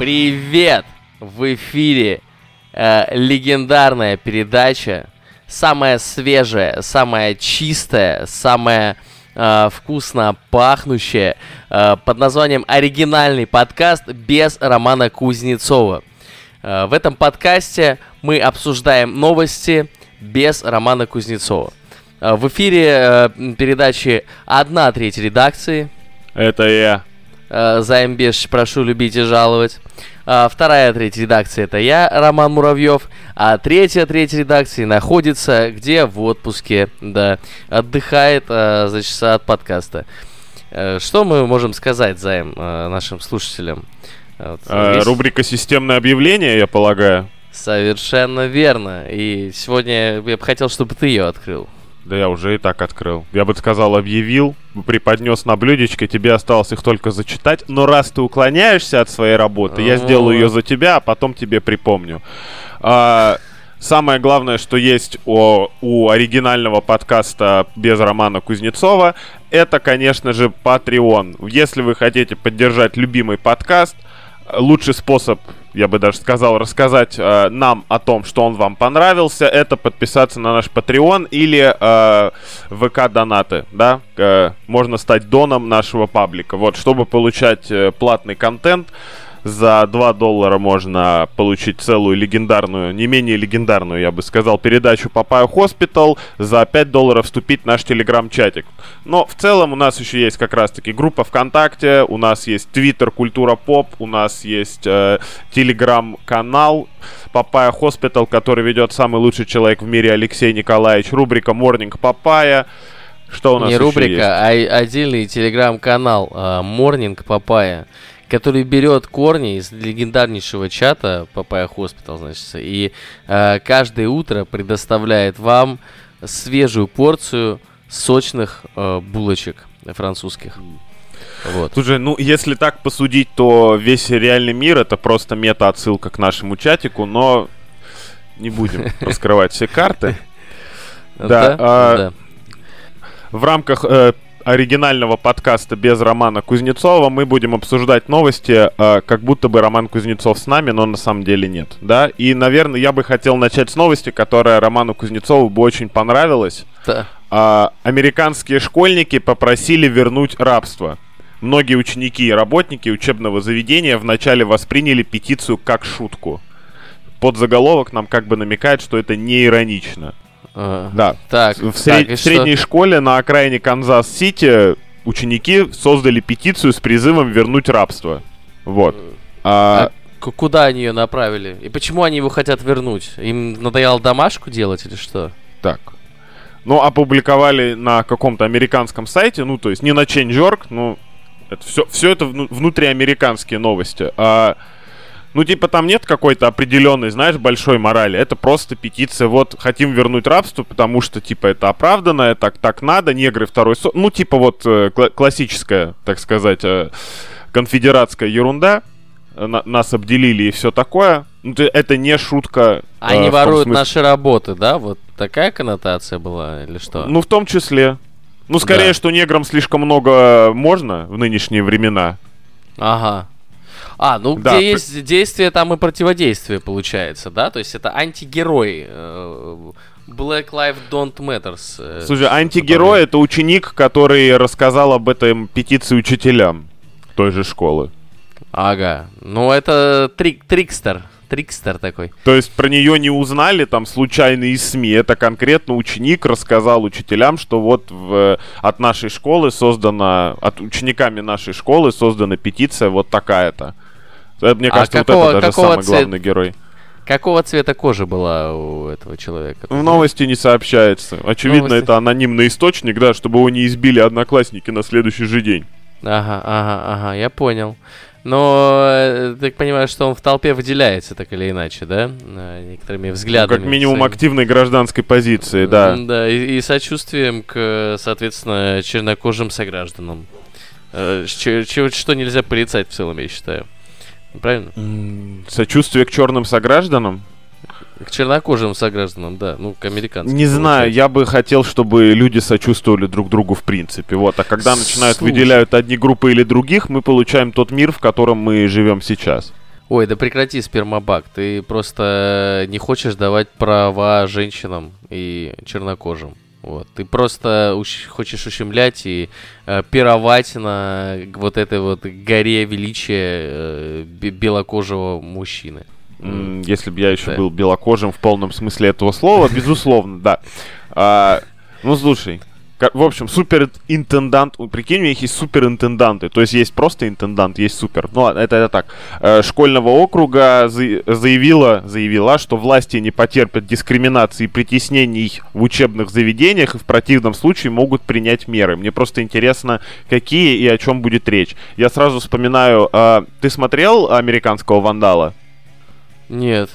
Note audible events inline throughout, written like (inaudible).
Привет! В эфире э, легендарная передача, самая свежая, самая чистая, самая э, вкусно пахнущая, э, под названием «Оригинальный подкаст» без Романа Кузнецова. Э, в этом подкасте мы обсуждаем новости без Романа Кузнецова. Э, в эфире э, передачи «Одна треть редакции». Это я. Э, Займбеш, прошу любить и жаловать. А, Вторая треть редакции это я, Роман Муравьев. А третья треть редакции находится где? В отпуске, да. Отдыхает э, за часа от подкаста. Э, Что мы можем сказать, Займ, э, нашим слушателям? Вот есть- Рубрика «Системное объявление», я полагаю. Совершенно верно. И сегодня я бы хотел, чтобы ты ее открыл. Да я уже и так открыл. Я бы сказал, объявил, преподнес на блюдечко, тебе осталось их только зачитать. Но раз ты уклоняешься от своей работы, я сделаю ее за тебя, а потом тебе припомню. А, Самое главное, что есть у, у оригинального подкаста без Романа Кузнецова, это, конечно же, Patreon. Если вы хотите поддержать любимый подкаст, лучший способ, я бы даже сказал, рассказать э, нам о том, что он вам понравился, это подписаться на наш Patreon или э, ВК-донаты, да, Э, можно стать доном нашего паблика. Вот, чтобы получать э, платный контент, за 2 доллара можно получить целую легендарную, не менее легендарную, я бы сказал, передачу Папаю Hospital. За 5 долларов вступить в наш телеграм-чатик. Но в целом у нас еще есть как раз-таки группа ВКонтакте, у нас есть Твиттер Культура Поп, у нас есть э, телеграм-канал Папая Hospital, который ведет самый лучший человек в мире Алексей Николаевич. Рубрика Morning Папая. Что у нас Не рубрика, есть? а отдельный телеграм-канал Morning Папая, который берет корни из легендарнейшего чата Папая Hospital, значит, и э, каждое утро предоставляет вам свежую порцию сочных э, булочек французских. Вот. Слушай, ну если так посудить, то весь реальный мир это просто мета-отсылка к нашему чатику, но не будем (laughs) раскрывать все карты. Да, а, да. В рамках э, оригинального подкаста без Романа Кузнецова мы будем обсуждать новости, э, как будто бы Роман Кузнецов с нами, но на самом деле нет. Да? И, наверное, я бы хотел начать с новости, которая Роману Кузнецову бы очень понравилась. Да. А, американские школьники попросили вернуть рабство. Многие ученики и работники учебного заведения вначале восприняли петицию как шутку. Подзаголовок нам как бы намекает, что это не иронично. Э, Да. Так, В, так, сред- и в что? средней школе на окраине Канзас-Сити ученики создали петицию с призывом вернуть рабство. Вот. А, К- Куда они ее направили? И почему они его хотят вернуть? Им надоело домашку делать или что? Так. Ну, опубликовали на каком-то американском сайте, ну, то есть не на Change.org, ну, это все, все это вну- внутриамериканские новости. А, ну, типа, там нет какой-то определенной, знаешь, большой морали. Это просто петиция. Вот, хотим вернуть рабство, потому что, типа, это оправданно, так, так надо, негры второй со... Ну, типа, вот, э, кла- классическая, так сказать, э, конфедератская ерунда. На- нас обделили и все такое. Ну, это не шутка. э, Они том воруют смысле- наши работы, да? Вот такая коннотация была или что? Ну, в том числе. Ну, скорее, Да. что неграм слишком много можно в нынешние времена. Ага. А, ну Да, где есть действие, там и противодействие получается, да? То есть это антигерой. э, Black Lives Don't Matters. э, Слушай, антигерой это ученик, который рассказал об этом петиции учителям той же школы. Ага. Ну это трик, трикстер. Трикстер такой. То есть про нее не узнали там случайно из СМИ. Это конкретно ученик рассказал учителям, что вот в- от нашей школы создана, от учениками нашей школы создана петиция вот такая-то. Это, мне А кажется, вот какого- это даже самый цвет- главный герой. Какого цвета кожи была у этого человека? В новости не сообщается. Очевидно, Новости. это анонимный источник, да, чтобы его не избили одноклассники на следующий же день. Ага, ага, ага, я понял. Но э, так понимаю, что он в толпе выделяется так или иначе, да? Э, Некоторыми Ну, взглядами. как минимум своими. активной гражданской позиции, да. Да, и, и сочувствием к, соответственно, чернокожим согражданам. Э, ч- ч- что нельзя порицать в целом, я считаю. Правильно? Сочувствие к черным согражданам? К чернокожим согражданам, да, ну, к американцам. Не знаю, я бы хотел, чтобы люди сочувствовали друг другу в принципе. Вот, а когда начинают выделяют одни группы или других, мы получаем тот мир, в котором мы живем сейчас. Ой, да прекрати спермобак. Ты просто не хочешь давать права женщинам и чернокожим. Вот. Ты просто уч- хочешь ущемлять и э, пировать на вот этой вот горе величия э, белокожего мужчины. Если бы я еще да. был белокожим в полном смысле этого слова, безусловно, да. А, ну, слушай, в общем, суперинтендант, прикинь, у них есть суперинтенданты, то есть есть просто интендант, есть супер. Ну это, это так. Э, школьного округа заявила, заявила, что власти не потерпят дискриминации и притеснений в учебных заведениях и в противном случае могут принять меры. Мне просто интересно, какие и о чем будет речь. Я сразу вспоминаю, э, ты смотрел «Американского вандала»? Нет.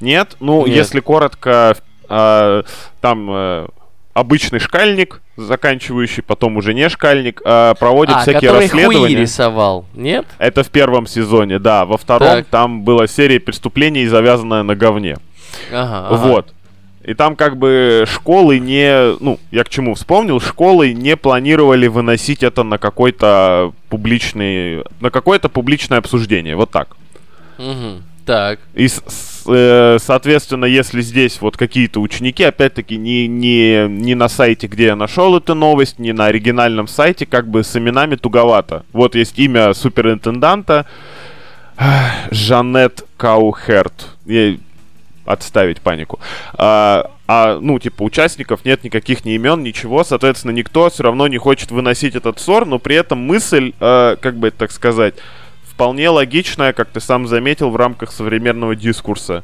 Нет? Ну, Нет. если коротко, э, там обычный шкальник, заканчивающий, потом уже не шкальник, а проводит а, всякие расследования. рисовал, нет? Это в первом сезоне, да. Во втором так. там была серия преступлений, завязанная на говне. Ага, ага. Вот. И там как бы школы не... Ну, я к чему вспомнил, школы не планировали выносить это на какой-то публичный... На какое-то публичное обсуждение. Вот так. Угу. Так. И, э, соответственно, если здесь вот какие-то ученики, опять-таки, не, не, не на сайте, где я нашел эту новость, не на оригинальном сайте, как бы с именами туговато. Вот есть имя суперинтенданта Жанет Каухерт. Я... Отставить панику. А, а, ну, типа, участников нет никаких ни имен, ничего, соответственно, никто все равно не хочет выносить этот ссор, но при этом мысль, э, как бы так сказать, вполне логичная, как ты сам заметил, в рамках современного дискурса.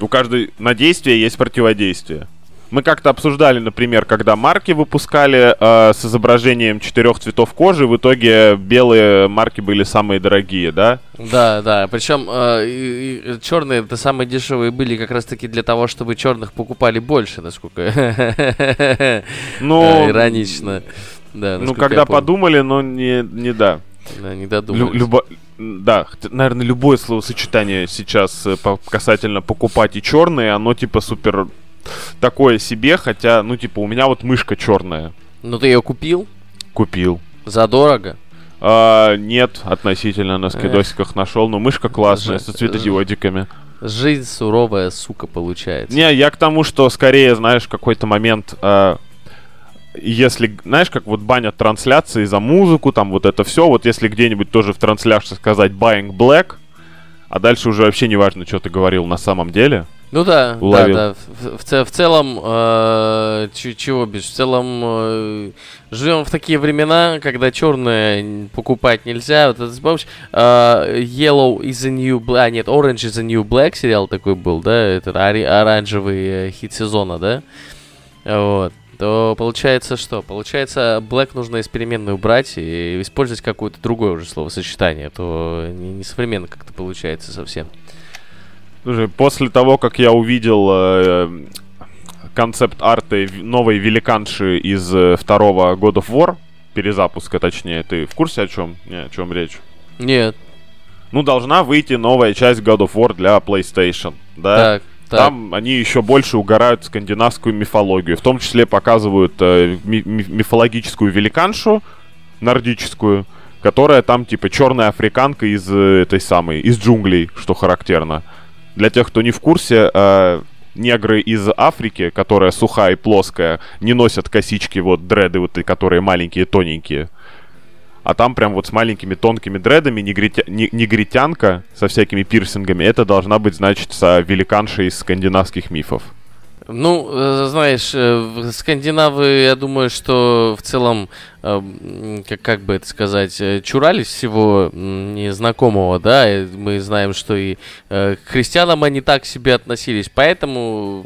У каждой на действие есть противодействие. Мы как-то обсуждали, например, когда марки выпускали э, с изображением четырех цветов кожи, в итоге белые марки были самые дорогие, да? Да, да. Причем э, черные это самые дешевые были как раз-таки для того, чтобы черных покупали больше, насколько (laughs) ну, иронично. Да, ну, когда подумали, но не, не да. Да, не додумались. Любо... Да, наверное, любое словосочетание сейчас э, касательно покупать и черные, оно типа супер такое себе, хотя, ну, типа, у меня вот мышка черная. Ну, ты ее купил? Купил. Задорого? А, нет, относительно на скидосиках Эх. нашел, но мышка классная, Ж... со цветодиодиками. Жизнь суровая, сука, получается. Не, я к тому, что скорее, знаешь, какой-то момент а, если, знаешь, как вот банят трансляции за музыку, там вот это все, вот если где-нибудь тоже в трансляции сказать buying black, а дальше уже вообще не важно, что ты говорил на самом деле. Ну да, уловил. да, да. В, в, в целом, э, чего без, в целом э, живем в такие времена, когда черное покупать нельзя. Вот это помнишь, э, Yellow is the new black, а нет, Orange is the new black сериал такой был, да, этот оранжевый э, хит сезона, да, вот то получается что? Получается, black нужно из переменной убрать и использовать какое-то другое уже словосочетание, а то не, не современно как-то получается совсем. Слушай, после того, как я увидел э, концепт арты новой великанши из э, второго God of War, перезапуска точнее, ты в курсе о чем? Не, о чем речь? Нет. Ну, должна выйти новая часть God of War для PlayStation, да? Так. Так. Там они еще больше угорают скандинавскую мифологию. В том числе показывают э, ми- мифологическую великаншу, нордическую, которая там типа черная африканка из э, этой самой, из джунглей, что характерно. Для тех, кто не в курсе, э, негры из Африки, которая сухая и плоская, не носят косички, вот дреды, вот, которые маленькие, тоненькие а там прям вот с маленькими тонкими дредами негритя... негритянка со всякими пирсингами, это должна быть, значит, великанша из скандинавских мифов. Ну, э, знаешь, э, скандинавы, я думаю, что в целом, э, как, как бы это сказать, чурались всего незнакомого, да, мы знаем, что и к христианам они так себе относились, поэтому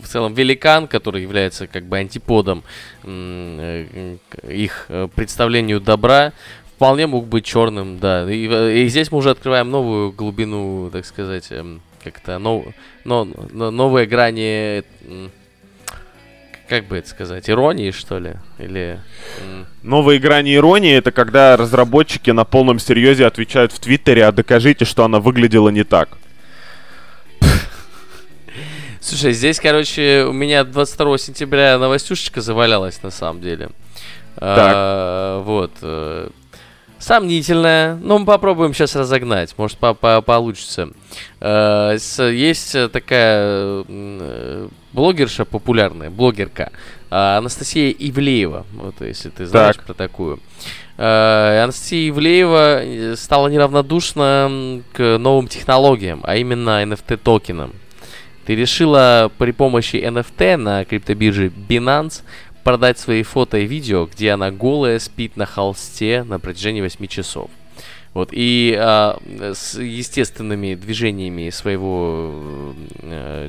в целом великан, который является как бы антиподом их представлению добра, вполне мог быть черным, да, и, и здесь мы уже открываем новую глубину, так сказать, эм, как-то нов, но, но, новые грани, как бы это сказать, иронии, что ли? Или... Новые грани иронии это когда разработчики на полном серьезе отвечают в Твиттере, а докажите, что она выглядела не так. (laughs) Слушай, здесь, короче, у меня 22 сентября новостюшечка завалялась на самом деле. Так. А, вот. Сомнительная. Ну, мы попробуем сейчас разогнать. Может, по -по получится. Э, есть такая э, блогерша популярная, блогерка. Э, Анастасия Ивлеева. Вот, если ты знаешь так. про такую. Анастасия Ивлеева стала неравнодушна к новым технологиям, а именно NFT-токенам. Ты решила при помощи NFT на криптобирже Binance продать свои фото и видео, где она голая спит на холсте на протяжении 8 часов. Вот, и а, с естественными движениями своего а,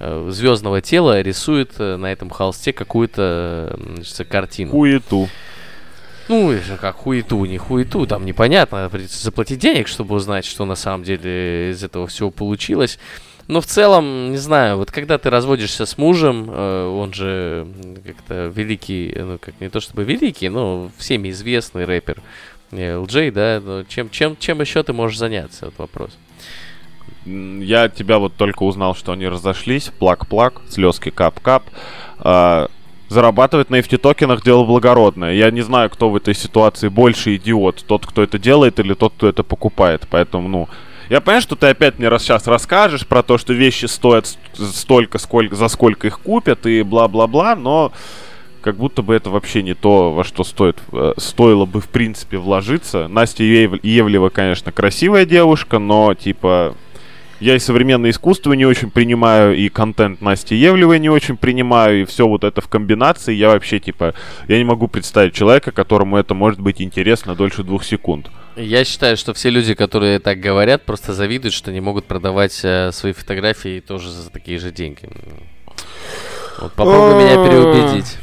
а, звездного тела рисует э, на этом холсте какую-то картину. Хуету. Ну, как хуету, не хуету, там непонятно, придется заплатить денег, чтобы узнать, что на самом деле из этого всего получилось. Но в целом, не знаю, вот когда ты разводишься с мужем, э, он же как-то великий, ну как не то чтобы великий, но всеми известный рэпер, э, LJ, да, но чем, чем, чем еще ты можешь заняться, вот вопрос. Я тебя вот только узнал, что они разошлись, плак-плак, слезки кап-кап. А, зарабатывать на NFT-токенах дело благородное. Я не знаю, кто в этой ситуации больше идиот. Тот, кто это делает, или тот, кто это покупает. Поэтому, ну, я понимаю, что ты опять мне сейчас расскажешь про то, что вещи стоят столько, сколько, за сколько их купят и бла-бла-бла, но как будто бы это вообще не то, во что стоит, э, стоило бы в принципе вложиться. Настя Евлева, конечно, красивая девушка, но типа я и современное искусство не очень принимаю, и контент Насти Евлевой не очень принимаю, и все вот это в комбинации, я вообще, типа, я не могу представить человека, которому это может быть интересно дольше двух секунд. Я считаю, что все люди, которые так говорят, просто завидуют, что не могут продавать э, свои фотографии тоже за такие же деньги. Вот попробуй меня переубедить.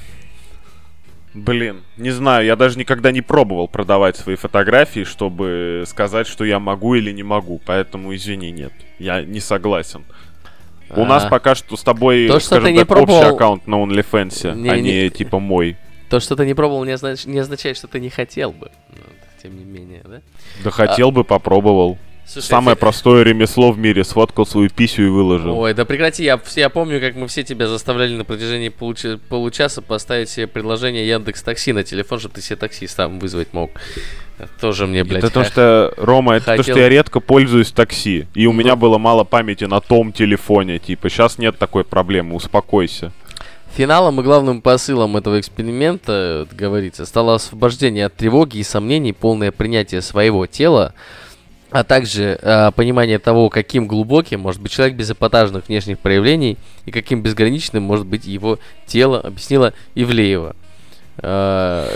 Блин, не знаю, я даже никогда не пробовал продавать свои фотографии, чтобы сказать, что я могу или не могу. Поэтому извини, нет, я не согласен. У нас пока что с тобой, То, скажем что так, пробовал... общий аккаунт на OnlyFans, не, а не, не типа мой. То, что ты не пробовал, не, означ... не означает, что ты не хотел бы. Тем не менее, да? Да хотел а... бы, попробовал. Слушай, Самое простое ремесло в мире. Сфоткал свою писю и выложил. Ой, да прекрати. Я, я помню, как мы все тебя заставляли на протяжении получ... получаса поставить себе предложение Яндекс Такси на телефон, чтобы ты себе такси сам вызвать мог. Тоже мне, блядь. Это то, что, Рома, это хотел... то, что я редко пользуюсь такси. И у ну... меня было мало памяти на том телефоне. Типа, сейчас нет такой проблемы, успокойся. Финалом и главным посылом этого эксперимента, говорится, стало освобождение от тревоги и сомнений, полное принятие своего тела, а также э, понимание того, каким глубоким может быть человек без эпатажных внешних проявлений и каким безграничным может быть его тело, объяснила Ивлеева. (laughs) А,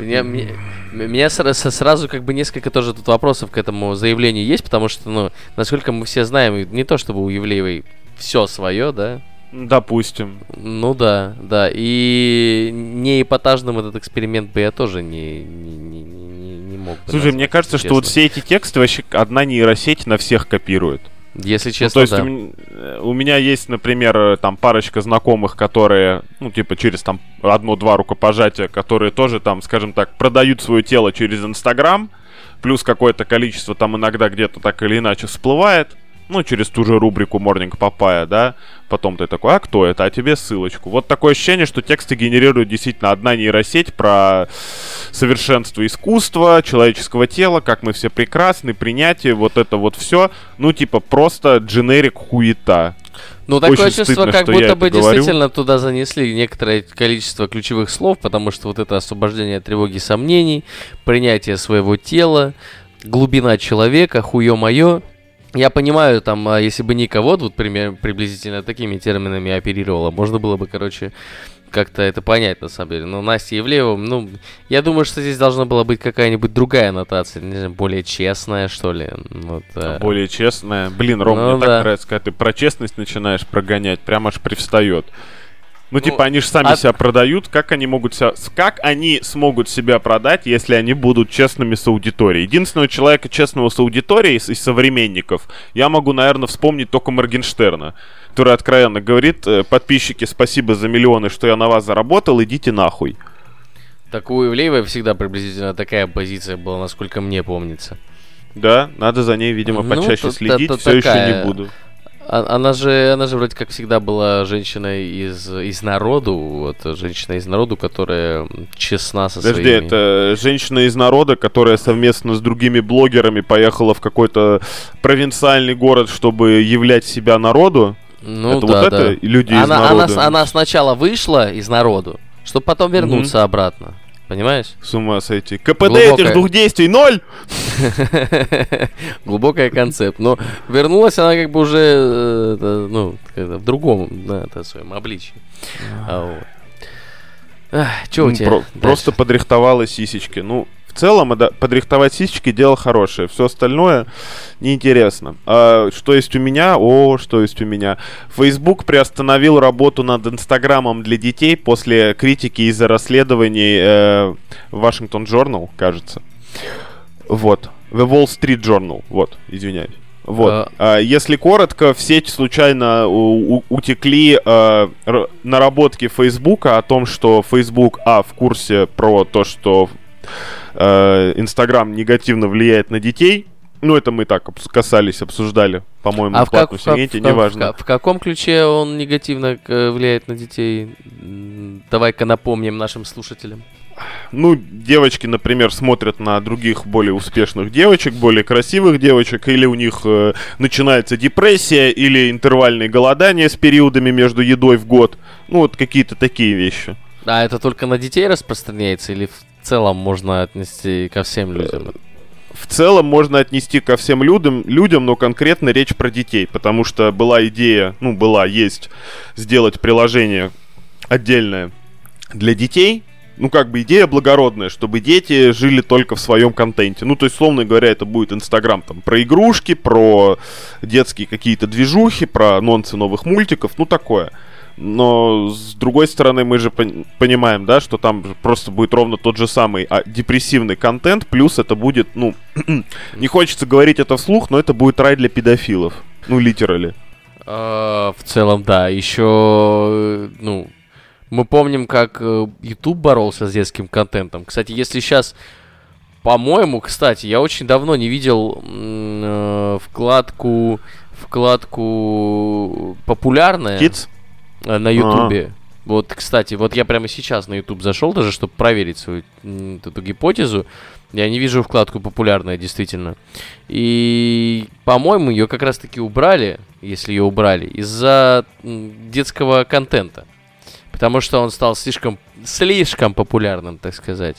меня сразу как бы несколько тоже тут вопросов к этому заявлению есть, потому что, ну, насколько мы все знаем, не то чтобы у Евлеевой все свое, да, Допустим. Ну да, да. И не эпатажным этот эксперимент бы я тоже не, не, не, не, не мог бы. Слушай, мне кажется, честно. что вот все эти тексты вообще одна нейросеть на всех копирует. Если честно, ну, то есть да. у, у меня есть, например, там парочка знакомых, которые, ну, типа, через там одно-два рукопожатия, которые тоже там, скажем так, продают свое тело через Инстаграм, плюс какое-то количество там иногда где-то так или иначе всплывает ну, через ту же рубрику Morning Papaya, да, потом ты такой, а кто это, а тебе ссылочку. Вот такое ощущение, что тексты генерирует действительно одна нейросеть про совершенство искусства, человеческого тела, как мы все прекрасны, принятие, вот это вот все, ну, типа, просто дженерик хуета. Ну, такое Очень чувство, стыдно, как будто бы действительно туда занесли некоторое количество ключевых слов, потому что вот это освобождение от тревоги и сомнений, принятие своего тела, глубина человека, хуё-моё, я понимаю, там, а если бы Ника вот, вот пример, приблизительно такими терминами оперировала, можно было бы, короче, как-то это понять, на самом деле. Но Настя Евлеева, ну, я думаю, что здесь должна была быть какая-нибудь другая аннотация, не знаю, более честная, что ли. Вот, а... Более честная. Блин, Ром, ну, мне да. так нравится, когда ты про честность начинаешь прогонять, прям аж привстает. Ну, ну, типа, они же сами от... себя продают. Как они могут себя... Как они смогут себя продать, если они будут честными с аудиторией? Единственного человека честного с аудиторией из, из современников я могу, наверное, вспомнить только Моргенштерна, который откровенно говорит, «Э, подписчики, спасибо за миллионы, что я на вас заработал, идите нахуй. Так у Ивлеевой всегда приблизительно такая позиция была, насколько мне помнится. Да, надо за ней, видимо, ну, почаще следить, все такая... еще не буду. А- она же, она же вроде как всегда была женщиной из, из народу, вот, женщина из народу, которая честна со Подожди, своими... это женщина из народа, которая совместно с другими блогерами поехала в какой-то провинциальный город, чтобы являть себя народу? Ну это да, вот да. это люди из она, она, народа? с- она сначала вышла из народу, чтобы потом вернуться обратно. Понимаешь? С ума сойти. КПД Глубокая. этих двух действий ноль! (laughs) Глубокая концепт. Но вернулась она как бы уже э, ну, в другом, да, своем обличии. Чё у тебя? просто подрихтовала сисечки. Ну, в целом, да, подрихтовать сисечки дело хорошее. Все остальное неинтересно. А что есть у меня? О, что есть у меня. Facebook приостановил работу над Инстаграмом для детей после критики из-за расследований э, Washington Journal, кажется. Вот. The Wall Street Journal. Вот, извиняюсь. Вот. А. А, Если коротко, в сеть случайно у- у- утекли э, р- наработки Фейсбука о том, что Facebook, а, в курсе про то, что Инстаграм негативно влияет на детей. Ну, это мы так касались, обсуждали, по-моему, А в в, платном в, как- сегменте, в неважно. в как- в каком ключе он негативно э, влияет на детей? Давай-ка напомним нашим слушателям. Ну, девочки, например, смотрят на других более успешных девочек, более красивых девочек, или у них э, начинается депрессия, или интервальные голодания с периодами между едой в год. Ну, вот какие-то такие вещи. А это только на детей распространяется или в целом можно отнести ко всем людям? В целом можно отнести ко всем людям, людям, но конкретно речь про детей, потому что была идея, ну, была, есть, сделать приложение отдельное для детей, ну, как бы идея благородная, чтобы дети жили только в своем контенте. Ну, то есть, словно говоря, это будет Инстаграм там про игрушки, про детские какие-то движухи, про анонсы новых мультиков, ну, такое. Но, с другой стороны, мы же пон- понимаем, да, что там просто будет ровно тот же самый а, депрессивный контент, плюс это будет, ну, (clears throat) не хочется говорить это вслух, но это будет рай для педофилов. Ну, литерали. А, В целом, да. Еще, ну, мы помним, как э, YouTube боролся с детским контентом. Кстати, если сейчас, по-моему, кстати, я очень давно не видел э, вкладку вкладку популярная Kids? Э, на Ютубе. Вот, кстати, вот я прямо сейчас на YouTube зашел даже, чтобы проверить свою эту гипотезу. Я не вижу вкладку популярная, действительно. И, по-моему, ее как раз-таки убрали, если ее убрали, из-за детского контента. Потому что он стал слишком, слишком популярным, так сказать.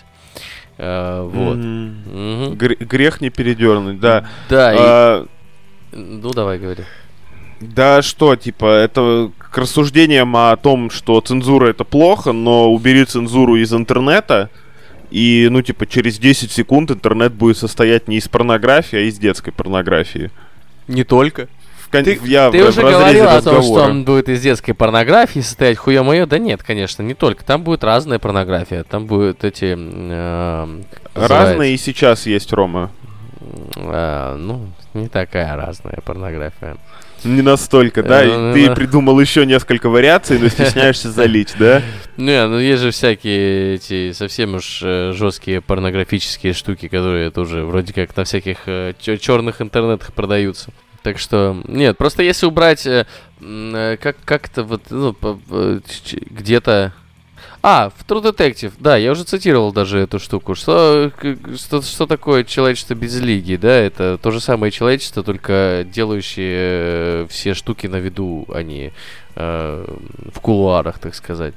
Э, вот. Мгм. гр- Грех не передернуть, да. Да, и- А, ну давай говори. Да что, типа, это к рассуждениям о том, что цензура это плохо, но убери цензуру из интернета, и, ну, типа, через 10 секунд интернет будет состоять не из порнографии, а из детской порнографии. Не только. В кон- Ты, я ты в- уже говорил о том, что разговора. он будет из детской порнографии состоять хуя мое. Да нет, конечно, не только. Там будет разная порнография. Там будут эти... э, Разные и сейчас есть, Рома. э, ну, не такая разная порнография. Не настолько, да? Э, И ты да. придумал еще несколько вариаций, но стесняешься (laughs) залить, да? Не, ну есть же всякие эти совсем уж жесткие порнографические штуки, которые тоже вроде как на всяких черных интернетах продаются. Так что, нет, просто если убрать э, э, как как-то вот ну, где-то. А, в True Detective, да, я уже цитировал даже эту штуку. Что, что, что такое человечество без лиги, да? Это то же самое человечество, только делающие э, все штуки на виду, а не э, в кулуарах, так сказать.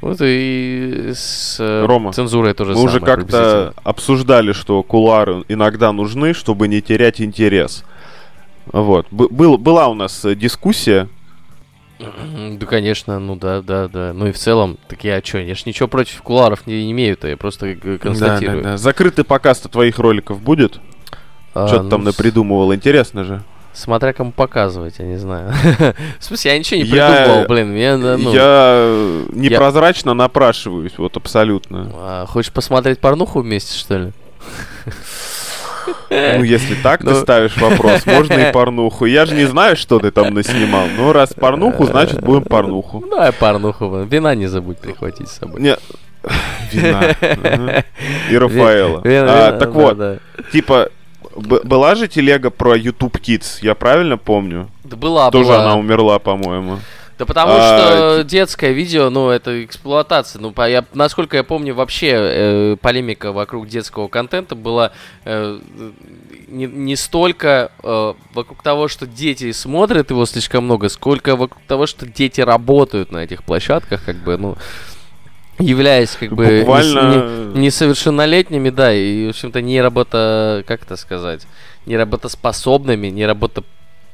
Вот и с э, Рома, цензурой тоже Мы уже как-то обсуждали, что кулуары иногда нужны, чтобы не терять интерес. Вот. Был, была у нас э, дискуссия. Да, конечно, ну да, да, да. Ну и в целом, так я что, я ж ничего против куларов не имею, то я просто констатирую. Да, да, да. Закрытый показ-то твоих роликов будет? А, Что ты ну, там напридумывал? Интересно же. Смотря кому показывать, я не знаю. (laughs) В смысле, я ничего не Я- придумал, блин. Мне, да, ну, Я непрозрачно напрашиваюсь, вот абсолютно. а, хочешь посмотреть порнуху вместе, что ли? (laughs) Ну, если так ты Ну. ставишь вопрос, можно и (laughs) порнуху. Я же не знаю, что ты там наснимал. Ну, раз порнуху, значит, будем порнуху. Ну, давай порнуху. Вина не забудь прихватить с собой. Не, вина. И Рафаэла. А, Так вот, типа, была же телега про YouTube Kids, я правильно помню? Да была, Тоже она умерла, по-моему. Да потому А, что детское видео, ну, это эксплуатация. Ну, по- я, насколько я помню, вообще э, полемика вокруг детского контента была э, не, не столько э, вокруг того, что дети смотрят его слишком много, сколько вокруг того, что дети работают на этих площадках, как бы, ну, являясь, как бы, Буквально- не- несовершеннолетними, да, и, в общем-то, не работа, как это сказать, не работоспособными, не работа,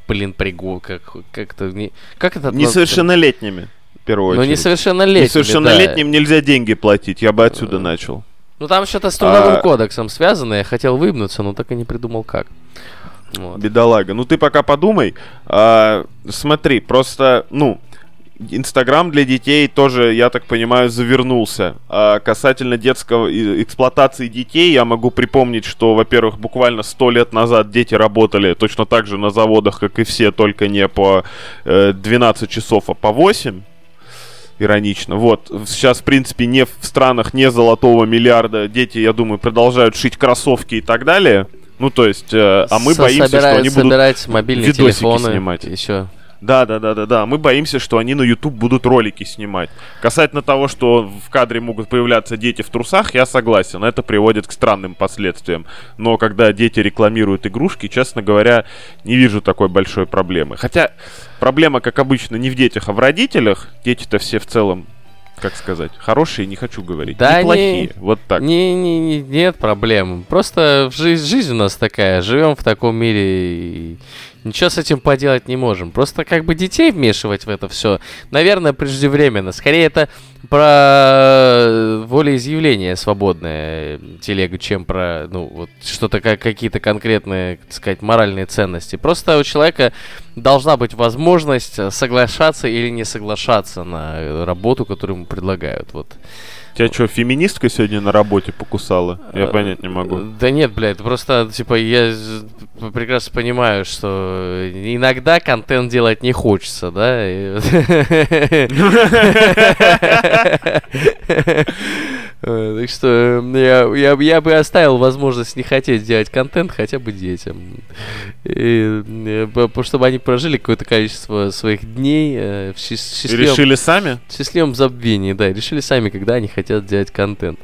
блин, пригу, как, как-то, не, как это... Несовершеннолетними, в первую ну, очередь. несовершеннолетними, Несовершеннолетним нельзя деньги платить, я бы отсюда Э, начал. да. Ну, там что-то с трудовым А- кодексом связано, я хотел выебнуться, но так и не придумал как. Вот. Бедолага. Ну ты пока подумай. А, смотри, просто, ну, Инстаграм для детей тоже, я так понимаю, завернулся. А касательно детского эксплуатации детей, я могу припомнить, что, во-первых, буквально сто лет назад дети работали точно так же на заводах, как и все, только не по э, 12 часов, а по 8 иронично. Вот, сейчас, в принципе, не в странах не золотого миллиарда дети, я думаю, продолжают шить кроссовки и так далее. Ну, то есть, э, а мы Со- боимся, что они будут собирать мобильные видосики телефоны, снимать. еще. Да, да, да, да, да. Мы боимся, что они на YouTube будут ролики снимать. Касательно того, что в кадре могут появляться дети в трусах, я согласен. Это приводит к странным последствиям. Но когда дети рекламируют игрушки, честно говоря, не вижу такой большой проблемы. Хотя проблема, как обычно, не в детях, а в родителях. Дети-то все в целом, как сказать, хорошие, не хочу говорить. Да неплохие. не- Вот так. Не, не, не- нет проблем. Просто жизнь, жизнь у нас такая. Живем в таком мире и ничего с этим поделать не можем. Просто как бы детей вмешивать в это все, наверное, преждевременно. Скорее это про волеизъявление свободное э, телегу, чем про, ну, вот что-то как какие-то конкретные, так сказать, моральные ценности. Просто у человека должна быть возможность э, соглашаться или не соглашаться на э, работу, которую ему предлагают. Вот. Тебя что, феминистка сегодня на работе покусала? Я понять не могу. Да нет, блядь, просто, типа, я прекрасно понимаю, что иногда контент делать не хочется, да? (laughs) (laughs) Э, Так что я, я, я бы оставил возможность не хотеть делать контент хотя бы детям. И, э, чтобы они прожили какое-то количество своих дней э, в И счастливом решили сами? в счастливом забвении, да, решили сами, когда они хотят делать контент.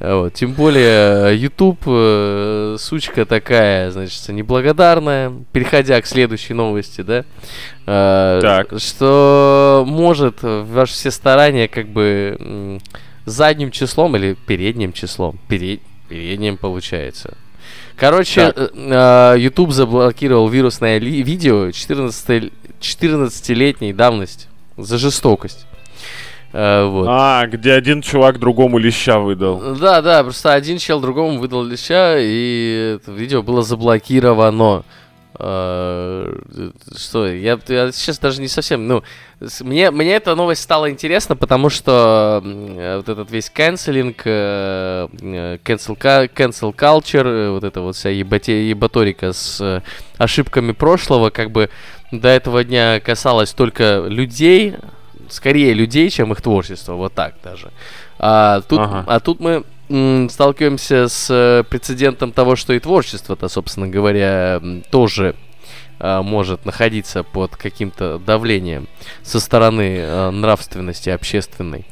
А Вот. Тем более, YouTube, э, сучка такая, значит, неблагодарная. Переходя к следующей новости, да, э, Так. что может ваши все старания как бы задним числом или передним числом, перед, передним получается. Короче, Так. э, э, YouTube заблокировал вирусное ли- видео 14 14-летней давности за жестокость. Э, вот. А, где один чувак другому леща выдал. Да, да, просто один чел другому выдал леща, и это видео было заблокировано. Э, Что, я, я сейчас даже не совсем, ну, мне, мне эта новость стала интересна, потому что э, вот этот весь канцелинг, э, cancel, cancel culture, вот эта вот вся ебате- ебаторика с ошибками прошлого, как бы до этого дня касалась только людей, скорее людей, чем их творчество, вот так даже. А тут, Ага. а тут мы сталкиваемся с э, прецедентом того, что и творчество-то, собственно говоря, тоже а, может находиться под каким-то давлением со стороны э, нравственности общественной.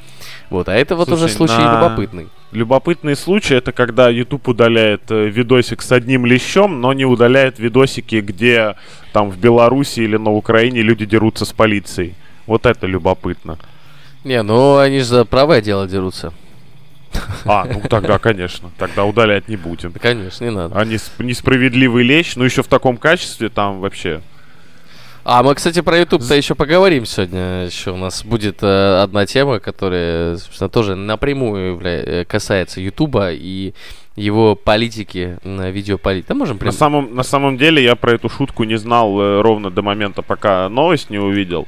Вот, а это вот уже Слушай, случай на- любопытный. Любопытный случай это когда YouTube удаляет э, видосик с одним лещом, но не удаляет видосики, где там в Беларуси или на Украине люди дерутся с полицией. Вот это любопытно. Не, ну они же за правое дело дерутся. А, ну тогда, конечно, тогда удалять не будем. Да, конечно, не надо. А нес- несправедливый лещ, ну еще в таком качестве там вообще. А мы, кстати, про YouTube-то еще поговорим сегодня. Еще у нас будет э, одна тема, которая, собственно, тоже напрямую явля- э, касается Ютуба и его политики на видеополитике. Да можем На прям... самом, на самом деле я про эту шутку не знал э, ровно до момента, пока новость не увидел.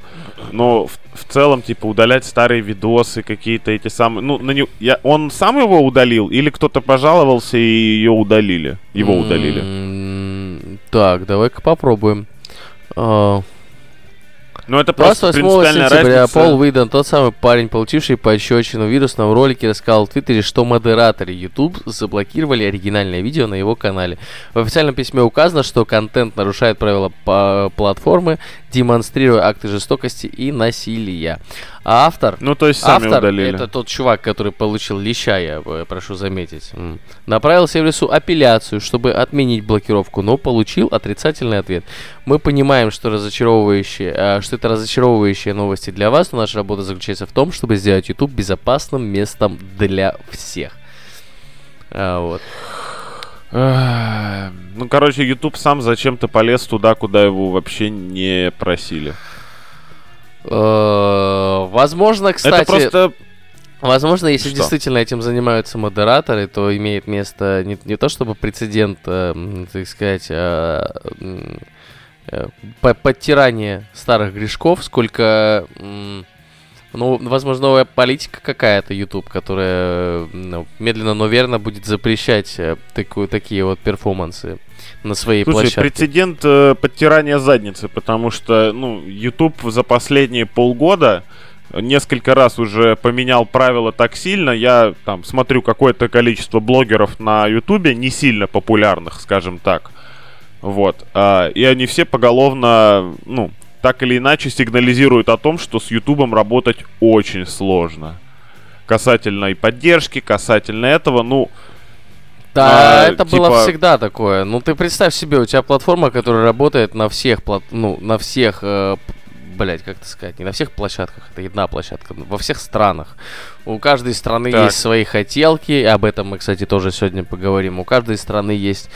Но в, в целом, типа, удалять старые видосы, какие-то эти самые... Ну, на не- я, он сам его удалил или кто-то пожаловался и ее удалили? Его удалили. М, Так, давай-ка попробуем. А, Ну, это просто 28 принципиальная сентября разница. Пол Уидон, тот самый парень, получивший пощечину в вирусном ролике, рассказал в Твиттере, что модераторы YouTube заблокировали оригинальное видео на его канале. В официальном письме указано, что контент нарушает правила по- платформы, демонстрируя акты жестокости и насилия. А автор... Ну, то есть сами автор, удалили. это тот чувак, который получил леща, я прошу заметить, направил сервису апелляцию, чтобы отменить блокировку, но получил отрицательный ответ. Мы понимаем, что разочаровывающие, э, что это разочаровывающие новости для вас, но наша работа заключается в том, чтобы сделать YouTube безопасным местом для всех. А, вот. Ну, короче, YouTube сам зачем-то полез туда, куда его вообще не просили. Э, Возможно, кстати, Это просто... возможно, если Что? действительно этим занимаются модераторы, то имеет место не, не то чтобы прецедент, э, так сказать, а, э, по- подтирание старых грешков, сколько, м, ну, возможно, новая политика какая-то YouTube, которая ну, медленно, но верно будет запрещать э, такую, такие вот перформансы на своей Слушай, площадке. прецедент э, подтирания задницы, потому что, ну, YouTube за последние полгода несколько раз уже поменял правила так сильно. Я там смотрю какое-то количество блогеров на YouTube, не сильно популярных, скажем так. Вот. А, и они все поголовно, ну, так или иначе сигнализируют о том, что с Ютубом работать очень сложно. Касательно и поддержки, касательно этого, ну, Да, А, это типа- было всегда такое. Ну ты представь себе, у тебя платформа, которая работает на всех, плат... ну, на всех, э, блять, как это сказать, не на всех площадках, это одна площадка, во всех странах. У каждой страны Так. есть свои хотелки, и об этом мы, кстати, тоже сегодня поговорим. У каждой страны есть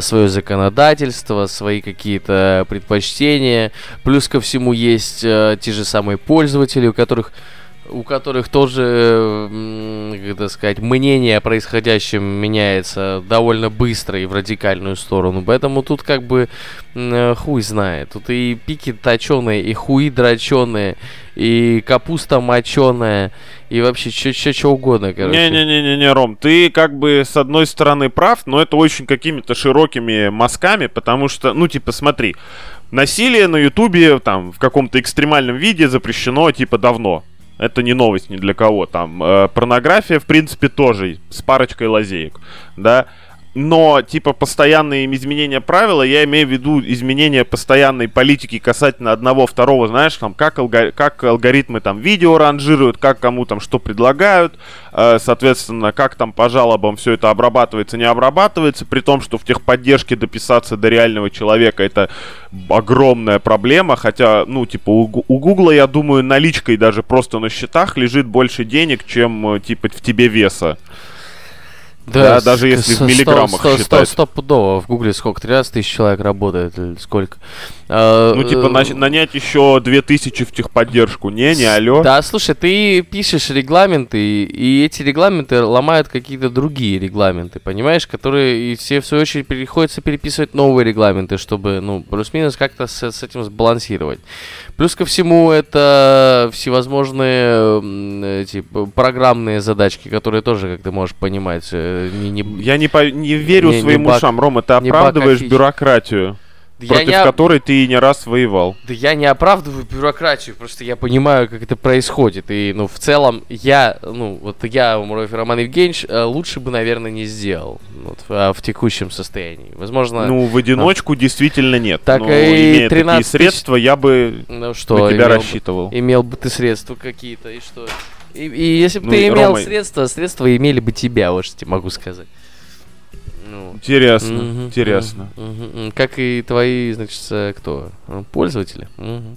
свое законодательство, свои какие-то предпочтения. Плюс ко всему есть э, те же самые пользователи, у которых у которых тоже, это сказать, мнение о происходящем меняется довольно быстро и в радикальную сторону. Поэтому тут как бы э, хуй знает. Тут и пики точеные, и хуи дроченые, и капуста моченая, и вообще что угодно, короче. Не-не-не-не, Ром, ты как бы с одной стороны прав, но это очень какими-то широкими мазками, потому что, ну, типа, смотри, насилие на Ютубе там в каком-то экстремальном виде запрещено, типа, давно. Это не новость ни для кого. Там э, порнография, в принципе, тоже с парочкой лазеек, да. Но, типа, постоянные изменения правила, я имею в виду изменения постоянной политики касательно одного, второго, знаешь, там, как, алго- как алгоритмы там видео ранжируют, как кому там что предлагают, э, соответственно, как там по жалобам все это обрабатывается, не обрабатывается, при том, что в техподдержке дописаться до реального человека это огромная проблема, хотя, ну, типа, у, у Гугла, я думаю, наличкой даже просто на счетах лежит больше денег, чем, э, типа, в тебе веса. Да, даже с- если в сто- миллиграммах сто- сто- считать. Стопудово. В Гугле сколько? 13 тысяч человек работает или сколько? А, Ну, типа, э, нанять еще 2000 в техподдержку. Не, не, алло. Да, слушай, ты пишешь регламенты, и эти регламенты ломают какие-то другие регламенты, понимаешь, которые и все в свою очередь приходится переписывать новые регламенты, чтобы, ну, плюс-минус как-то с, с этим сбалансировать. Плюс ко всему это всевозможные эти п- программные задачки, которые тоже, как ты можешь понимать, э, не, не- Я не, по- не верю Не- не своим баг- ушам, Рома, ты не оправдываешь бюрократию, Против не которой ты не раз воевал. Да я не оправдываю бюрократию, просто я понимаю, как это происходит. И, ну, в целом, я, ну, вот я, Муравьев Роман Евгеньевич, э, лучше бы, наверное, не сделал вот, в, а, в текущем состоянии. Возможно, ну, в одиночку действительно нет. Так но и имея 13 такие средства, я бы ну, что, на тебя имел, бы- рассчитывал. имел бы ты средства какие-то, и что? И, и если бы Ну ты имел Рома- средства, средства имели бы тебя, вот что тебе могу сказать. Интересно, мгм, интересно. мгм, мгм. Как и твои, значит, э, кто? Э, Пользователи? М,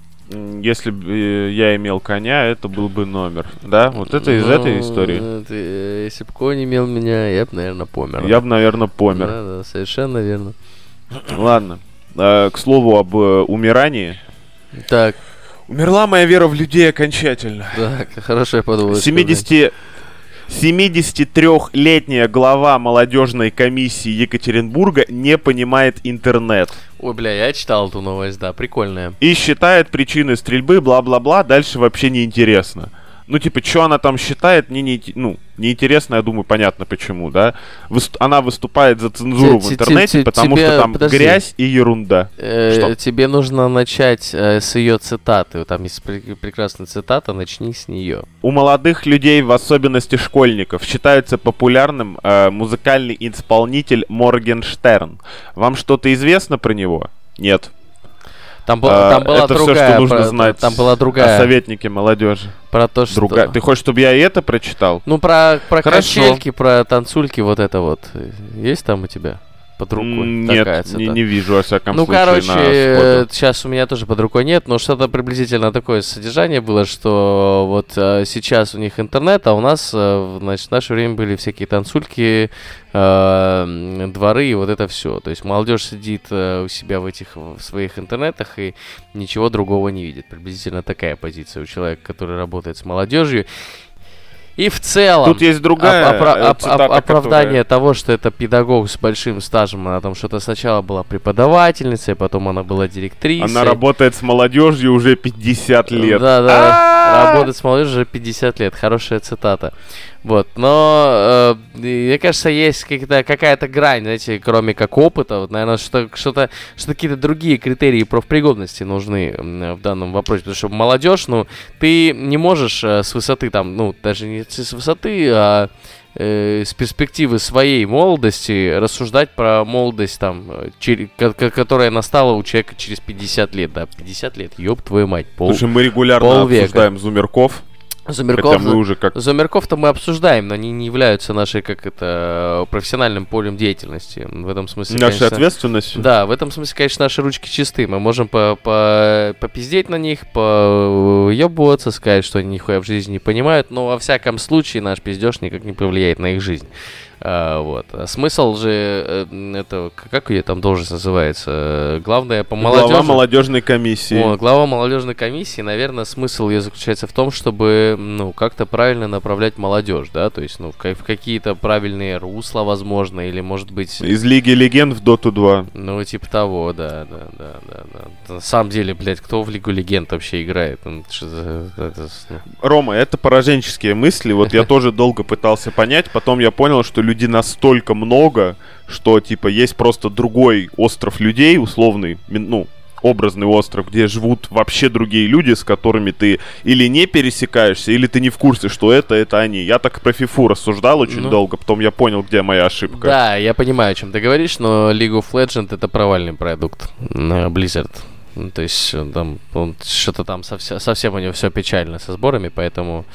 Если бы э, я имел коня, это был бы номер. Да? Вот это из Ну, этой истории. это, э, если бы конь имел меня, я бы, наверное, помер. Я бы, наверное, помер. Да, да, совершенно верно. Ладно. Э, К слову об э, умирании. Так, Умерла моя вера в людей окончательно. так, хорошо, я подумал. 70... 73-летняя глава молодежной комиссии Екатеринбурга не понимает интернет. Ой, бля, я читал эту новость, да, прикольная. И считает причиной стрельбы, бла-бла-бла, дальше вообще не интересно. Ну, типа, что она там считает, мне не, ну, неинтересно, я думаю, понятно почему, да. Выс- она выступает за цензуру в Те- те- интернете, те- потому что там грязь и ерунда. Э, Что? тебе нужно начать э, с ее цитаты. Там есть пре- прекрасная цитата, начни с нее. У молодых людей, в особенности школьников, считается популярным э, музыкальный исполнитель Моргенштерн. Вам что-то известно про него? Нет. Там, был, а, там была это другая, все, что нужно про, знать. Там была другая. О советнике молодежи. Про то, что... Другая. Ты хочешь, чтобы я и это прочитал? Ну, про, про качельки, про танцульки, вот это вот. Есть там у тебя? Под рукой. Нет, не, не вижу, во всяком ну, случае. Ну, короче, сейчас у меня тоже под рукой нет, но что-то приблизительно такое содержание было, что вот а, сейчас у них интернет, а у нас, а, значит, в наше время были всякие танцульки, а, дворы и вот это все. То есть молодежь сидит а, у себя в этих в своих интернетах и ничего другого не видит. Приблизительно такая позиция у человека, который работает с молодежью. И в целом... Тут есть другая оп- опра- оп- цитата, Оправдание которая... того, что это педагог с большим стажем. Она там что-то сначала была преподавательницей, потом она была директрисой. Она работает с молодежью уже 50 лет. Да, да. Работает с молодежью уже 50 лет. Хорошая цитата. Вот, но э, мне кажется, есть какая-то грань, знаете, кроме как опыта, вот, наверное, что, что-то, что какие-то другие критерии профпригодности нужны в данном вопросе, потому что молодежь, ну, ты не можешь э, с высоты там, ну, даже не с высоты, а э, с перспективы своей молодости рассуждать про молодость там, чер- которая настала у человека через 50 лет, да, 50 лет, ёб твою мать, пол, Слушай, мы регулярно полвека. обсуждаем зумерков, Зумерков, Хотя мы уже как... Зумерков-то мы обсуждаем, но они не являются нашей, как это, профессиональным полем деятельности. В этом смысле, Нашей конечно, ответственностью? Да, в этом смысле, конечно, наши ручки чисты. Мы можем по -по попиздеть на них, поебываться, сказать, что они нихуя в жизни не понимают, но во всяком случае наш пиздеж никак не повлияет на их жизнь. А, вот. А смысл же э, это как ее там должность называется? Главное по молодежи. Глава молодежной комиссии. О, глава молодежной комиссии, наверное, смысл ее заключается в том, чтобы ну как-то правильно направлять молодежь, да, то есть ну в, какие-то правильные русла, возможно, или может быть. Из Лиги Легенд в Доту 2. Ну типа того, да, да, да, да, да. На самом деле, блядь, кто в Лигу Легенд вообще играет? Ну, ну... Рома, это пораженческие мысли. Вот я тоже долго пытался понять, потом я понял, что люди людей настолько много, что, типа, есть просто другой остров людей, условный, ну, образный остров, где живут вообще другие люди, с которыми ты или не пересекаешься, или ты не в курсе, что это, это они. Я так про фифу рассуждал очень ну, долго, потом я понял, где моя ошибка. Да, я понимаю, о чем ты говоришь, но League of Legends это провальный продукт на Blizzard. Ну, то есть там что-то там совсем, совсем у него все печально со сборами, поэтому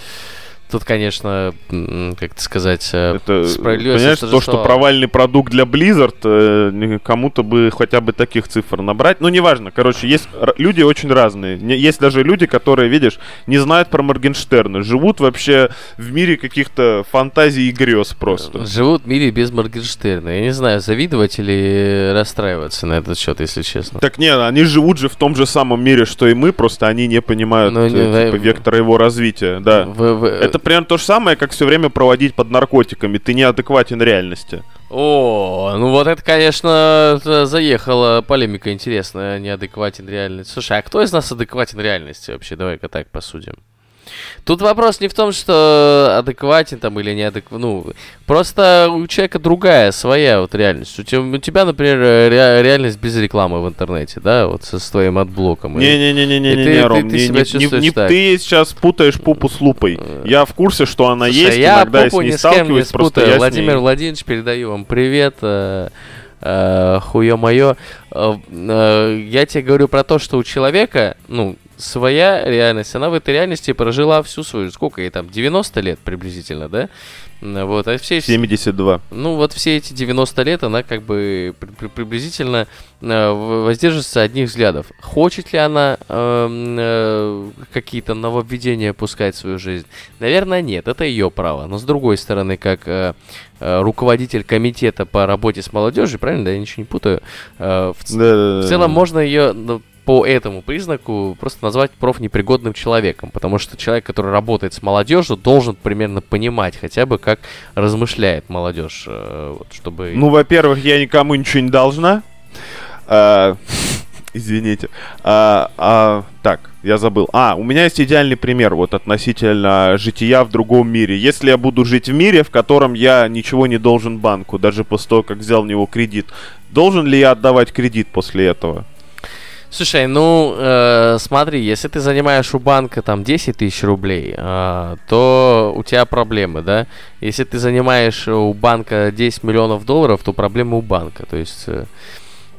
Тут, конечно, как это сказать, э, это, понимаешь, то, что провальный продукт для Blizzard, э, кому-то бы хотя бы таких цифр набрать. Ну, неважно, короче, есть люди очень разные. Есть даже люди, которые, видишь, не знают про Моргенштерна, живут вообще в мире каких-то фантазий и грез просто. Живут в мире без Моргенштерна. Я не знаю, завидовать или расстраиваться на этот счет, если честно. Так нет, они живут же в том же самом мире, что и мы, просто они не понимают ну, э, типа, вектора его развития. Да. В, в... Это это примерно то же самое, как все время проводить под наркотиками. Ты неадекватен реальности. О, ну вот это, конечно, заехала полемика интересная, неадекватен реальности. Слушай, а кто из нас адекватен реальности вообще? Давай-ка так посудим. Тут вопрос не в том, что адекватен там или неадекватен. Ну, просто у человека другая, своя вот реальность. У тебя, у тебя например, ре, реальность без рекламы в интернете, да, вот со своим отблоком. Не-не-не-не-не, не, Ром, ты, ты, не, себя не, не, так. ты сейчас путаешь пупу с лупой. Э. Я в курсе, что она Слушай, есть, я иногда я с ней сталкиваюсь, не просто я Владимир ней... Владимирович, передаю вам привет. Хуё моё. Uh, uh, я тебе говорю про то, что у человека, ну, своя реальность, она в этой реальности прожила всю свою, сколько ей там, 90 лет приблизительно, да? Вот, а все... 72. Ну, вот все эти 90 лет она как бы при, при, приблизительно э, воздерживается одних взглядов. Хочет ли она э, э, какие-то нововведения пускать в свою жизнь? Наверное, нет, это ее право. Но с другой стороны, как э, э, руководитель комитета по работе с молодежью, правильно, да, я ничего не путаю, э, в, да, в целом можно ее... По этому признаку просто назвать профнепригодным человеком, потому что человек, который работает с молодежью, должен примерно понимать хотя бы, как размышляет молодежь, э, вот, чтобы... Ну, во-первых, я никому ничего не должна. А, (laughs) извините. А, а, так, я забыл. А, у меня есть идеальный пример вот относительно жития в другом мире. Если я буду жить в мире, в котором я ничего не должен банку, даже после того, как взял в него кредит, должен ли я отдавать кредит после этого? Слушай, ну э, смотри, если ты занимаешь у банка там 10 тысяч рублей, э, то у тебя проблемы, да? Если ты занимаешь у банка 10 миллионов долларов, то проблемы у банка. То есть, э,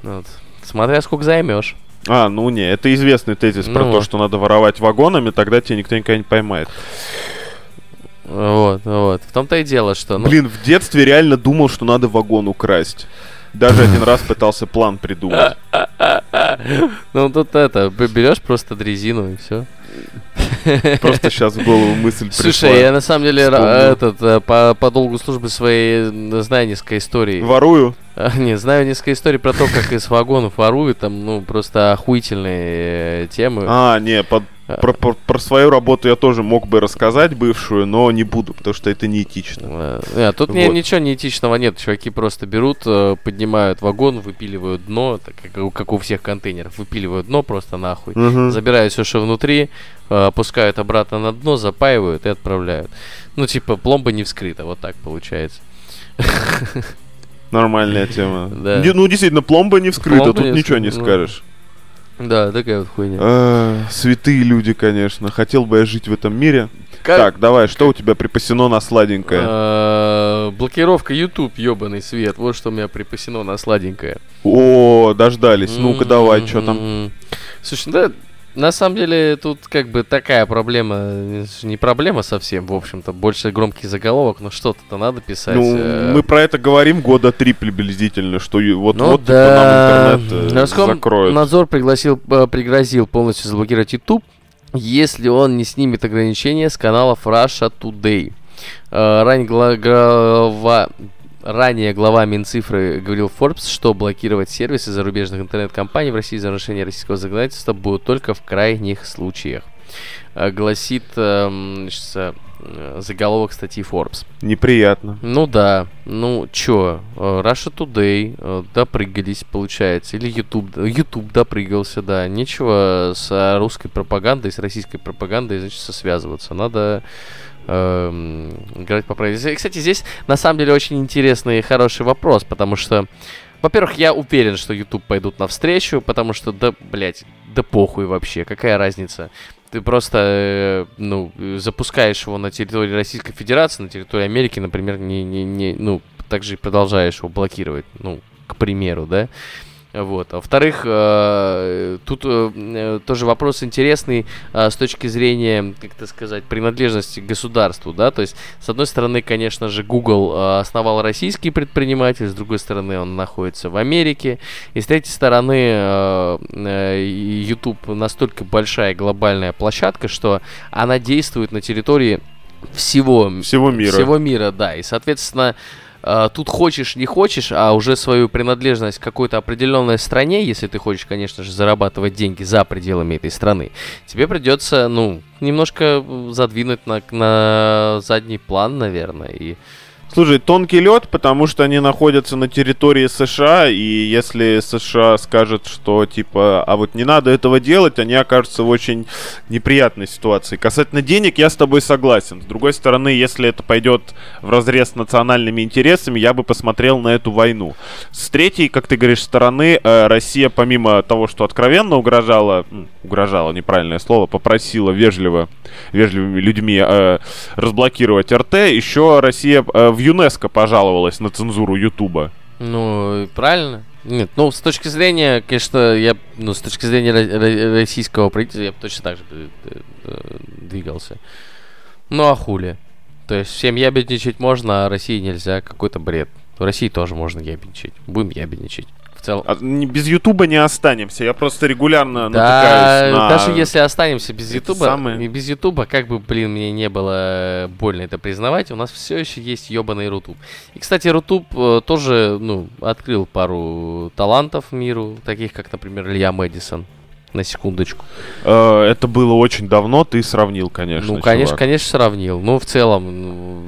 вот, смотря сколько займешь. А, ну не, это известный тезис про Ну. то, что надо воровать вагонами, тогда тебя никто никогда не поймает. Вот, вот. В том-то и дело, что... ну, Блин, в детстве реально думал, что надо вагон украсть. Даже один раз пытался план придумать. (laughs) Ну, тут это, берешь просто дрезину и все. (laughs) Просто сейчас в голову мысль Слушай, пришла. я на самом деле этот, э, по, по долгу службы своей знаю несколько историй. Ворую. А, Не, знаю несколько историй про то, как из вагонов воруют, там, ну, просто охуительные э, темы. А, не, под- про, про- про свою работу я тоже мог бы рассказать бывшую, но не буду, потому что это неэтично. Э, э, тут Вот. ничего неэтичного нет. Чуваки просто берут, э, поднимают вагон, выпиливают дно, так как, у- как у всех контейнеров, выпиливают дно просто нахуй. Мгм. Забирают все, что внутри, э, опускают обратно на дно, запаивают и отправляют. Ну, типа, пломба не вскрыта, вот так получается. Нормальная тема. (laughs) Да. Ну, действительно, пломба не вскрыта, Пломба тут не ничего не ну. скажешь. Да, такая вот хуйня. А, святые люди, конечно. Хотел бы я жить в этом мире. Как- Так, давай, что у тебя припасено на сладенькое? Э, Блокировка YouTube, ебаный свет. Вот что у меня припасено на сладенькое. О, дождались. Ну-ка, давай, что там? М-м-м. Слушай, да, на самом деле тут как бы такая проблема, э, не проблема совсем, в общем-то, больше громкий заголовок, но что-то-то надо писать. Ну, э, мы про это говорим года три приблизительно, что вот, ну вот типа, да. нам интернет э, Роском закроют. Надзор пригласил, пригрозил полностью заблокировать YouTube, если он не снимет ограничения с каналов Russia Today. Гла- глава, ранее глава Минцифры говорил Forbes, что блокировать сервисы зарубежных интернет-компаний в России за нарушение российского законодательства будут только в крайних случаях. Э, Гласит эм, сейчас, э, заголовок статьи Forbes. Неприятно. Ну да, ну чё, э, Russia Today допрыгались, получается, или YouTube, YouTube допрыгался, да, нечего с русской пропагандой, с российской пропагандой, значит, связываться, надо эм, играть по правилам. Здесь- Кстати, здесь на самом деле очень интересный и хороший вопрос, потому что, во-первых, я уверен, что YouTube пойдут навстречу, потому что, да, блядь, да похуй вообще, какая разница. Ты просто, э, ну, э, запускаешь его на территории Российской Федерации, на территории Америки, например, не, не, не, ну, также и продолжаешь его блокировать, ну, к примеру, да. Вот. Во-вторых, э, тут э, э, тоже вопрос интересный с точки зрения, как это сказать, принадлежности к государству, да, то есть, с одной стороны, конечно же, Google основал российский предприниматель, с другой стороны, он находится в Америке, и с третьей стороны, YouTube настолько большая глобальная площадка, что она действует на территории всего, Всего мира. всего мира, да. И, соответственно, э, тут хочешь, не хочешь, а уже свою принадлежность к какой-то определенной стране, если ты хочешь, конечно же, зарабатывать деньги за пределами этой страны, тебе придется, ну, немножко э, задвинуть на, на задний план, наверное. И Слушай, тонкий лед, потому что они находятся на территории США, и если США скажет, что типа, а вот не надо этого делать, они окажутся в очень неприятной ситуации. Касательно денег, я с тобой согласен. С другой стороны, если это пойдет в разрез с национальными интересами, я бы посмотрел на эту войну. С третьей, как ты говоришь, стороны, э, Россия, помимо того, что откровенно угрожала, угрожала, неправильное слово, попросила вежливо, вежливыми людьми э, разблокировать РТ, еще Россия э, в ЮНЕСКО пожаловалась на цензуру Ютуба. Ну, и правильно. Нет, ну, с точки зрения, конечно, я, ну, с точки зрения ро- ро- российского правительства, я бы точно так же э, э, двигался. Ну, а хули? То есть всем ябедничать можно, а России нельзя. Какой-то бред. В России тоже можно ябедничать. Будем ябедничать. В целом. А, не- без Ютуба не останемся. Я просто регулярно Да, натыкаюсь на... даже если останемся без Ютуба, самое. и без Ютуба, как бы, блин, мне не было больно это признавать, у нас все еще есть ебаный Рутуб. И, кстати, Рутуб э, тоже, ну, открыл пару талантов миру, таких как, например, Илья Мэдисон. На секундочку. Э, это было очень давно, ты сравнил, конечно, ну, конечно, чувак. конечно, сравнил. Ну, в целом, ну,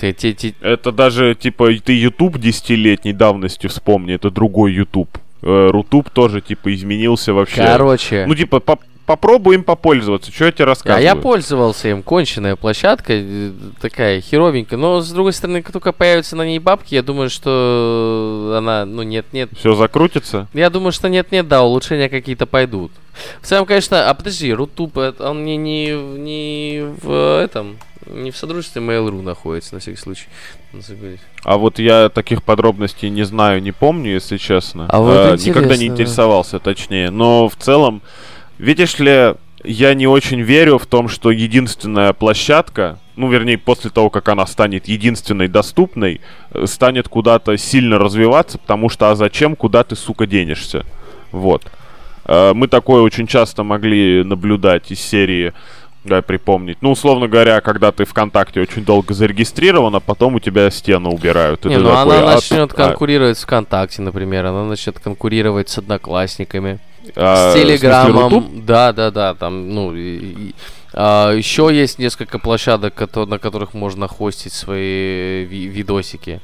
те, те- те- Это даже, типа, ты Ютуб десятилетней давности вспомни, это другой Ютуб. Э, Рутуб тоже, типа, изменился вообще. короче. Ну, типа, поп- попробуй им попользоваться. Что я тебе А рассказываю? я пользовался им, конченая площадка, э, такая херовенькая. Но, с другой стороны, как только появятся на ней бабки, я думаю, что она, ну, нет-нет, Все закрутится? Я думаю, что нет-нет, да, улучшения какие-то пойдут. В целом, конечно, а подожди, Рутуб, он не, не, не в этом, Не в содружестве Mail.ru находится, на всякий случай. А вот я таких подробностей не знаю, не помню, если честно. А вот Э, Никогда не интересно, да. интересовался, точнее. Но в целом, видишь ли, я не очень верю в том, что единственная площадка, ну, вернее, после того, как она станет единственной доступной, э, станет куда-то сильно развиваться, потому что а зачем, куда ты, сука, денешься? Вот. Э, Мы такое очень часто могли наблюдать из серии Дай припомнить. Ну, условно говоря, когда ты ВКонтакте очень долго зарегистрирован, а потом у тебя стену убирают. Не, ну такой, она «А, начнет а, конкурировать с ВКонтакте, например. Она начнет конкурировать с одноклассниками. А, с смысле. Рутуб? Да, да, да. Там, ну, еще есть несколько площадок, на которых можно хостить свои ви- видосики.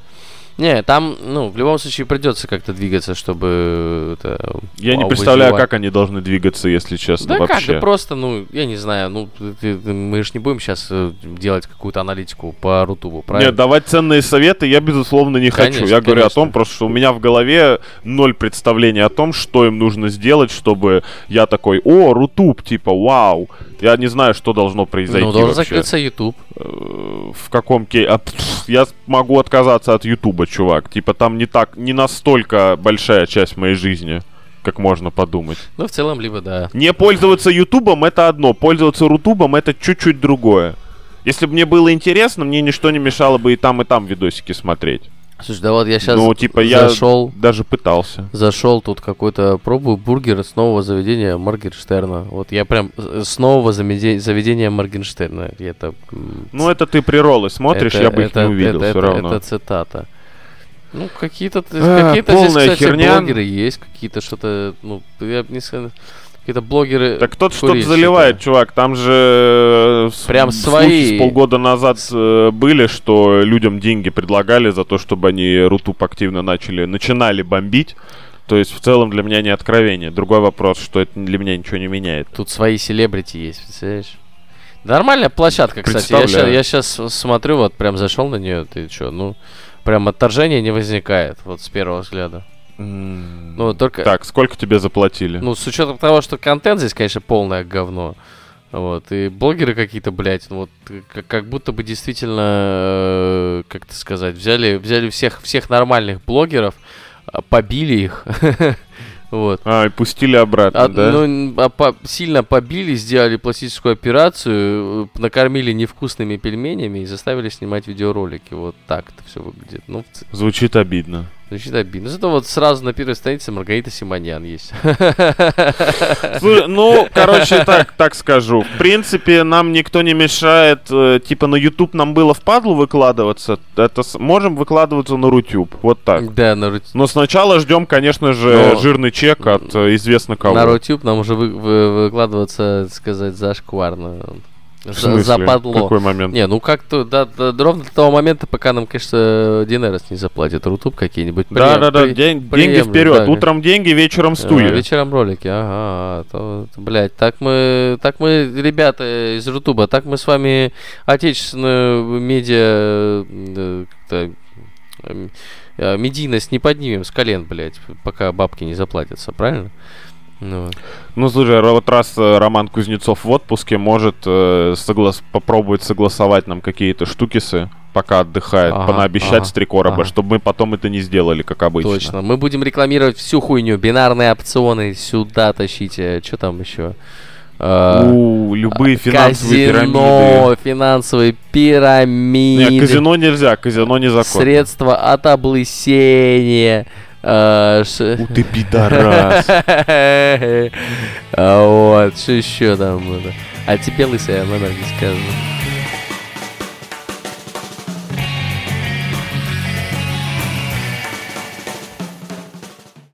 Не, там, ну, в любом случае придется как-то двигаться, чтобы это. Я не представляю, как они должны двигаться, если честно, Да как, вообще. да просто, ну, я не знаю, ну, ты- мы же не будем сейчас делать какую-то аналитику по Рутубу, правильно? Нет, давать ценные советы я, безусловно, не хочу. Конечно, Я говорю о конечно. том, просто что у меня в голове ноль представления о том, что им нужно сделать, чтобы я такой, о, Рутуб, типа, вау. Я не знаю, что должно произойти ну, должен вообще. закрыться YouTube. Э, В каком ке... а, я могу отказаться от Ютуба, чувак. Типа, там не так, не настолько большая часть моей жизни, как можно подумать. Ну, в целом, либо да. Не пользоваться Ютубом это одно, пользоваться Рутубом это чуть-чуть другое. Если бы мне было интересно, мне ничто не мешало бы и там, и там видосики смотреть. Слушай, да вот я сейчас ну, типа, я зашел, даже пытался. зашел тут какой-то, пробую бургер с нового заведения Моргенштерна. Вот я прям э, с нового заведе- заведения Моргенштерна. Это, Ну, это ты при роллы смотришь, это- я бы их это- не увидел это, все это- равно. Это цитата. Ну, какие-то, А, какие-то здесь, кстати, херня. блогеры есть, какие-то что-то, ну, я бы не сказал, какие-то блогеры... Так кто-то что-то заливает, чувак. Там же э, с- Прям свои. полгода назад э, были, что людям деньги предлагали за то, чтобы они Рутуб активно начали, начинали бомбить. То есть в целом для меня не откровение. Другой вопрос, что это для меня ничего не меняет. Тут свои селебрити есть, представляешь? Нормальная площадка, кстати. Я Представляю. сейчас, смотрю, вот прям зашел на нее, ты что, ну, прям отторжения не возникает, вот с первого взгляда. Ну, только, Так, сколько тебе заплатили? ну, с учетом того, что контент здесь, конечно, полное говно. Вот, и блогеры какие-то, блядь, ну вот, как, как будто бы действительно, э, как это сказать, взяли, взяли всех, всех нормальных блогеров, а, побили их, (laughs) вот, А, и пустили обратно, А, да? Ну, а по- сильно побили, сделали пластическую операцию, э, накормили невкусными пельменями и заставили снимать видеоролики. Вот так это все выглядит. Ну, Звучит обидно. Звучит обидно. Зато вот сразу на первой странице Маргарита Симоньян есть. (laughs) Слушай, ну, короче, так, так скажу. В принципе, нам никто не мешает. э, типа на YouTube нам было впадлу выкладываться. Это с- можем выкладываться на Рутюб. Вот так. Да, на Рут- Но сначала ждем, конечно же, Но- жирный чек от э, известно кого. на Рутюб нам уже вы- вы- выкладываться, так сказать, зашкварно. За-? Западло. Какой момент? Не, ну как-то, да, да, ровно до того момента, пока нам, конечно, dineros не заплатит Рутуб какие-нибудь. Да, да, да, при- день- деньги вперед. да. Утром деньги, вечером А, студия. вечером ролики, ага, а, то, блядь, так мы, так мы, ребята из Рутуба, так мы с вами отечественную медиа, эм, э, медийность не поднимем с колен, блядь, пока бабки не заплатятся, правильно? Ну, вот. Ну, слушай, вот раз э, Роман Кузнецов в отпуске, может э, соглас- попробовать согласовать нам какие-то штукисы, пока отдыхает, Ага, понаобещать ага, с три короба, ага. чтобы мы потом это не сделали, как обычно. Точно. Мы будем рекламировать всю хуйню, бинарные опционы сюда тащите, что там еще? А, У, любые финансовые казино, пирамиды. финансовые пирамиды. Нет, казино нельзя, казино незаконно. Средства от облысения. А, ш- У ты пидорас. (laughs) Вот, что еще там было? А тебе, лысая, номер не скажу.